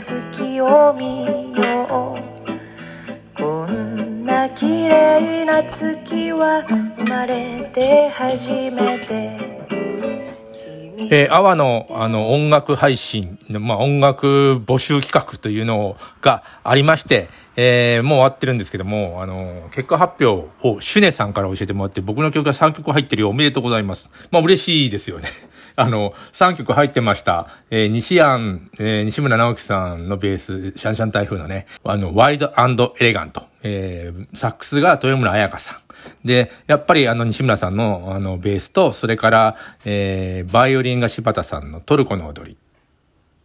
月。えー、阿波のあの音楽配信、まあ、音楽募集企画というのがありまして、えー、もう終わってるんですけども、あの、結果発表をシュネさんから教えてもらって、僕の曲が3曲入ってるよ。おめでとうございます。まあ、嬉しいですよね。あの、3曲入ってました。えー、西安、えー、西村直樹さんのベース、シャンシャン台風のね、あの、ワイドエレガント。えー、サックスが豊村彩香さん。で、やっぱりあの西村さんのあのベースと、それから、えー、バイオリンが柴田さんのトルコの踊り。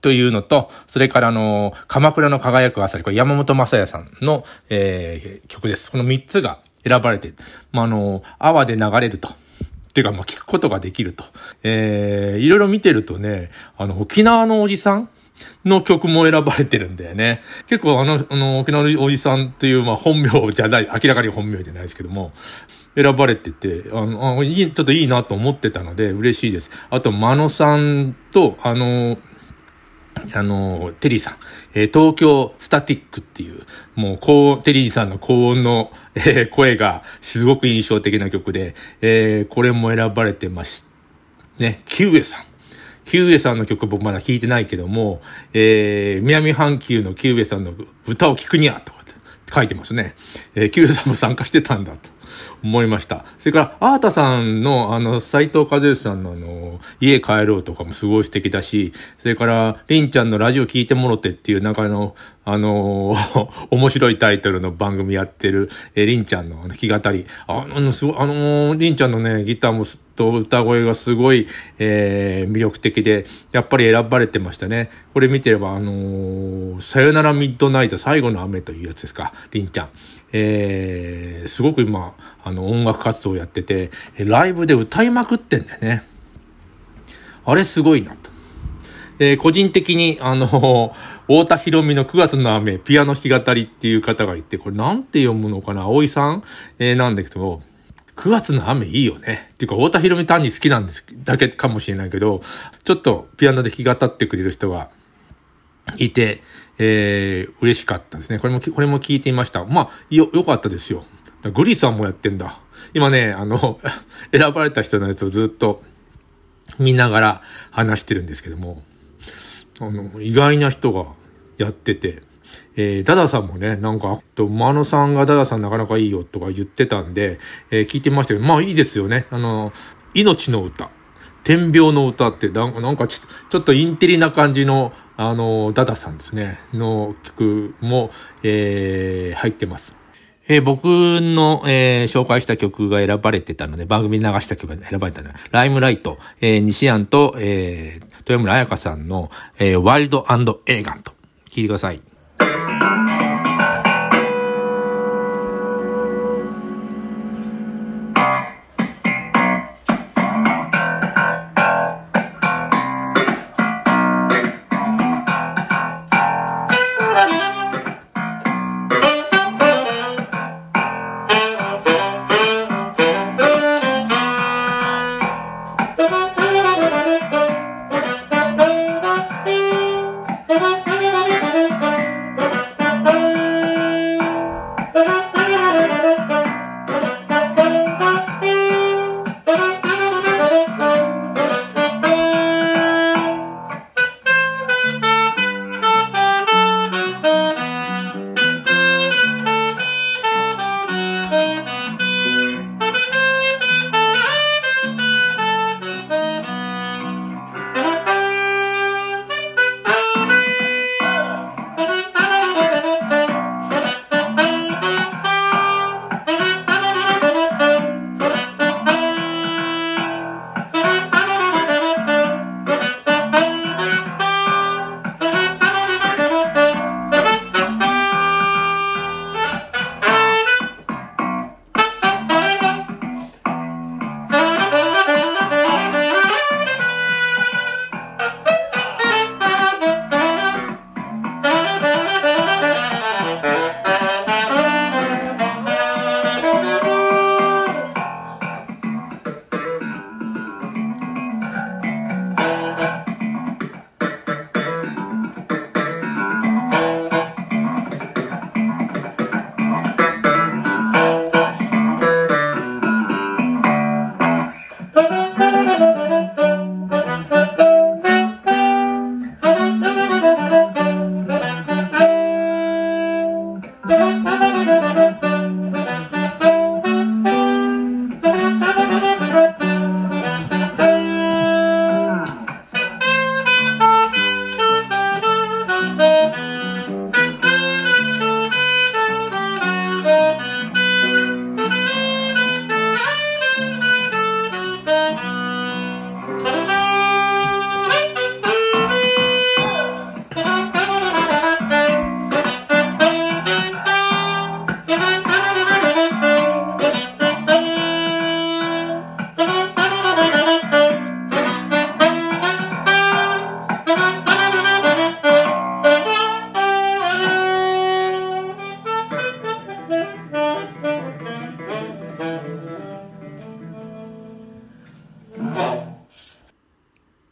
というのと、それからあの、鎌倉の輝く朝り、これ山本正也さんの、えー、曲です。この3つが選ばれて、まあ、あの、泡で流れると。っていうか、まあ、聞くことができると。えー、いろいろ見てるとね、あの、沖縄のおじさんの曲も選ばれてるんだよね。結構あの、あの、沖縄のおじさんっていう、まあ本名じゃない、明らかに本名じゃないですけども、選ばれてて、あの、あいい、ちょっといいなと思ってたので嬉しいです。あと、真野さんと、あの、あの、テリーさん、えー、東京スタティックっていう、もう、高、テリーさんの高音の、えー、声がすごく印象的な曲で、えー、これも選ばれてまし、ね、キューエさん。キューエさんの曲僕まだ弾いてないけども、えー、南半球のキューエさんの歌を聴くにゃとかって書いてますね。えー、キューエさんも参加してたんだと。思いました。それから、アータさんの、あの、斎藤和義さんのあの、家帰ろうとかもすごい素敵だし、それから、りんちゃんのラジオ聞いてもろてっていう、なんかあの、あの、面白いタイトルの番組やってる、えー、りんちゃんの弾き語り。あの、すごい、あのー、りんちゃんのね、ギターもと歌声がすごい、えー、魅力的で、やっぱり選ばれてましたね。これ見てれば、あのー、さよならミッドナイト最後の雨というやつですか、りんちゃん。えー、すごく今、あの、音楽活動をやってて、ライブで歌いまくってんだよね。あれすごいなと。えー、個人的に、あの、太田博美の9月の雨、ピアノ弾き語りっていう方がいて、これなんて読むのかな葵さん、えー、なんだけど、9月の雨いいよね。っていうか、太田博美単に好きなんです、だけかもしれないけど、ちょっとピアノで弾き語ってくれる人がいて、えー、嬉しかったですね。これも、これも聞いてみました。まあ、よ、良かったですよ。グリさんもやってんだ。今ね、あの、選ばれた人のやつをずっと見ながら話してるんですけども、あの、意外な人がやってて、えー、ダダさんもね、なんか、と、マノさんがダダさんなかなかいいよとか言ってたんで、えー、聞いてましたけど、まあいいですよね。あの、命の歌。天病の歌って、なんかちょっとインテリな感じの、あの、ダダさんですね、の曲も、えー、入ってます。えー、僕の、えー、紹介した曲が選ばれてたので、番組流した曲が選ばれたので、ライムライト、えー、西安と、えー、豊村彩香さんの、えー、ワイルドエレガント。聴いてください。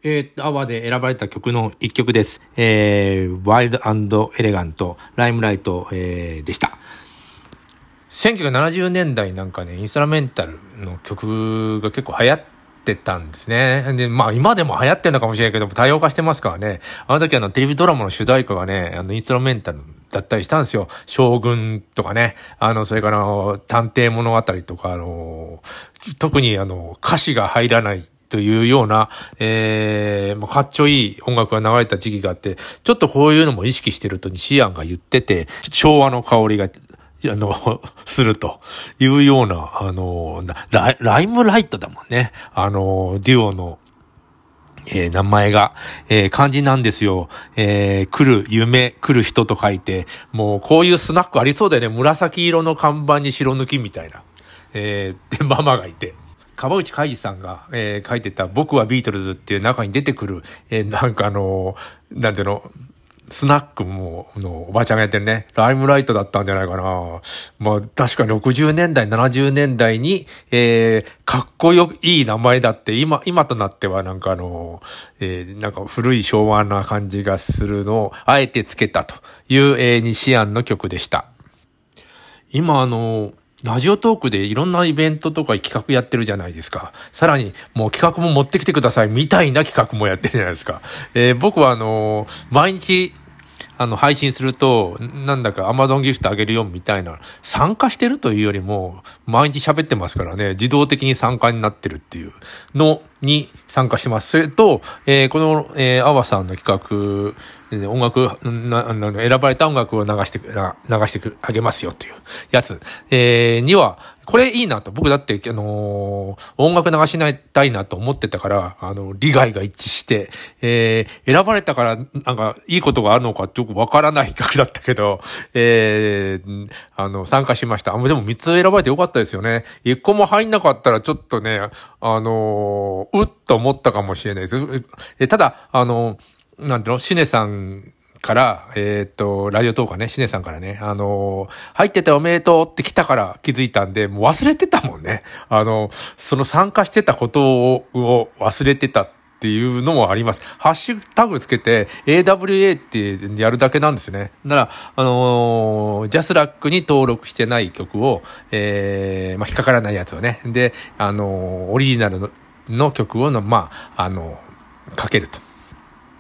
えー、アワーで選ばれた曲の一曲です。えー、ワイルドエレガント、ライムライト、えー、でした。1970年代なんかね、インストラメンタルの曲が結構流行ってたんですね。で、まあ今でも流行ってんのかもしれないけど、多様化してますからね。あの時あのテレビドラマの主題歌がね、あのインストラメンタルだったりしたんですよ。将軍とかね。あの、それから探偵物語とか、あの、特にあの、歌詞が入らないというような、えー、もうかっちょいい音楽が流れた時期があって、ちょっとこういうのも意識してると西安が言ってて、昭和の香りが、あの、するというような、あの、ラライムライトだもんね。あの、デュオの、えー、名前が、えー、漢字なんですよ。えー、来る、夢、来る人と書いて、もうこういうスナックありそうだよね。紫色の看板に白抜きみたいな。えー、で、ママがいて。川内海二さんが、えー、書いてた僕はビートルズっていう中に出てくる、えー、なんかあのー、なんていうの、スナックも、の、おばちゃんがやってるね、ライムライトだったんじゃないかな。まあ、確かに60年代、70年代に、えー、かっこよ、いい名前だって、今、今となってはなんかあの、えー、なんか古い昭和な感じがするのを、あえてつけたという、えー、西安の曲でした。今あの、ラジオトークでいろんなイベントとか企画やってるじゃないですか。さらに、もう企画も持ってきてくださいみたいな企画もやってるじゃないですか。えー、僕はあのー、毎日、あの、配信すると、なんだか Amazon ギフトあげるよみたいな、参加してるというよりも、毎日喋ってますからね、自動的に参加になってるっていうのに参加してます。それと、えー、この、えー、アワさんの企画、音楽、な、選ばれた音楽を流して、流してあげますよっていうやつ、えー、には、これいいなと。僕だって、あのー、音楽流しないたいなと思ってたから、あの、利害が一致して、えー、選ばれたから、なんか、いいことがあるのかってよくわからない曲だったけど、えー、あの、参加しました。あ、でも3つ選ばれてよかったですよね。1個も入んなかったらちょっとね、あのー、うっと思ったかもしれないです。え、ただ、あのー、なんていうの、シネさんから、えっ、と、ラジオトーカーね、シネさんからね、あのー、入ってておめでとうって来たから気づいたんで、もう忘れてたもんね。あの、その参加してたことをを忘れてたっていうのもあります。ハッシュタグつけて AWA ってやるだけなんですね。だから、あのー、ジャスラックに登録してない曲を、えー、まあ、引っかからないやつをね。で、あのー、オリジナルのの曲をの、まあ、あのー、かけると。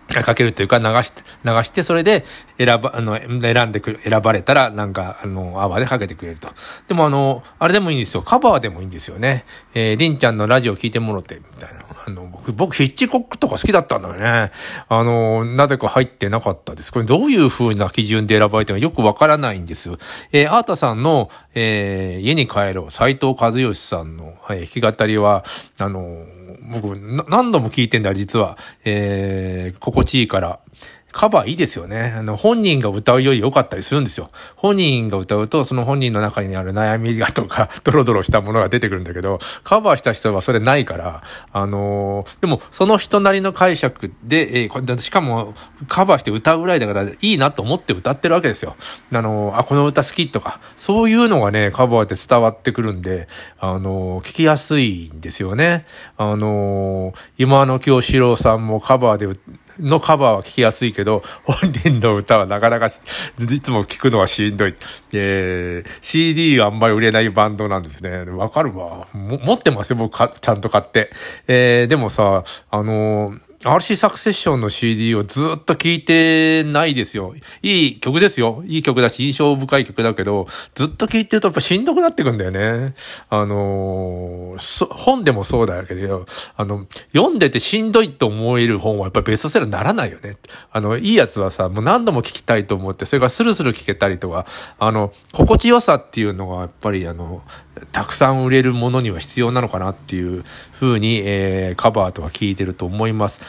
かけるというか流して、流して、それで選ば、あの、選んでくる、選ばれたら、なんか、あの、泡でかけてくれると。でもあの、あれでもいいんですよ。カバーでもいいんですよね。えー、りんちゃんのラジオ聞いてもろて、みたいな。あの、僕、僕、ヒッチコックとか好きだったんだよね。あの、なぜか入ってなかったです。これどういう風な基準で選ばれてるのかよくわからないんですよ。えー、アータさんの、えー、家に帰ろう、斎藤和義さんの、えー、弾き語りは、あの、僕、何度も聞いてんだ、実は。えー、心地いいから。カバーいいですよね。あの、本人が歌うより良かったりするんですよ。本人が歌うと、その本人の中にある悩みがとか、ドロドロしたものが出てくるんだけど、カバーした人はそれないから、あのー、でも、その人なりの解釈で、えー、しかも、カバーして歌うぐらいだから、いいなと思って歌ってるわけですよ。あのー、あ、この歌好きとか、そういうのがね、カバーで伝わってくるんで、あのー、聞きやすいんですよね。あの今の京志郎さんもカバーでのカバーは聴きやすいけど、本人の歌はなかなかいつも聴くのはしんどい。えー、CD はあんまり売れないバンドなんですね。わかるわ。持ってますよ、僕ちゃんと買って。えー、でもさ、あのー RC サクセッションの CD をずっと聴いてないですよ。いい曲ですよ。いい曲だし、印象深い曲だけど、ずっと聴いてるとやっぱしんどくなってくんだよね。あのー、本でもそうだけど、あの、読んでてしんどいと思える本はやっぱりベストセラーにならないよね。あの、いいやつはさ、もう何度も聞きたいと思って、それからスルスル聞けたりとか、あの、心地よさっていうのがやっぱりあの、たくさん売れるものには必要なのかなっていうふうに、えー、カバーとか聞いてると思います。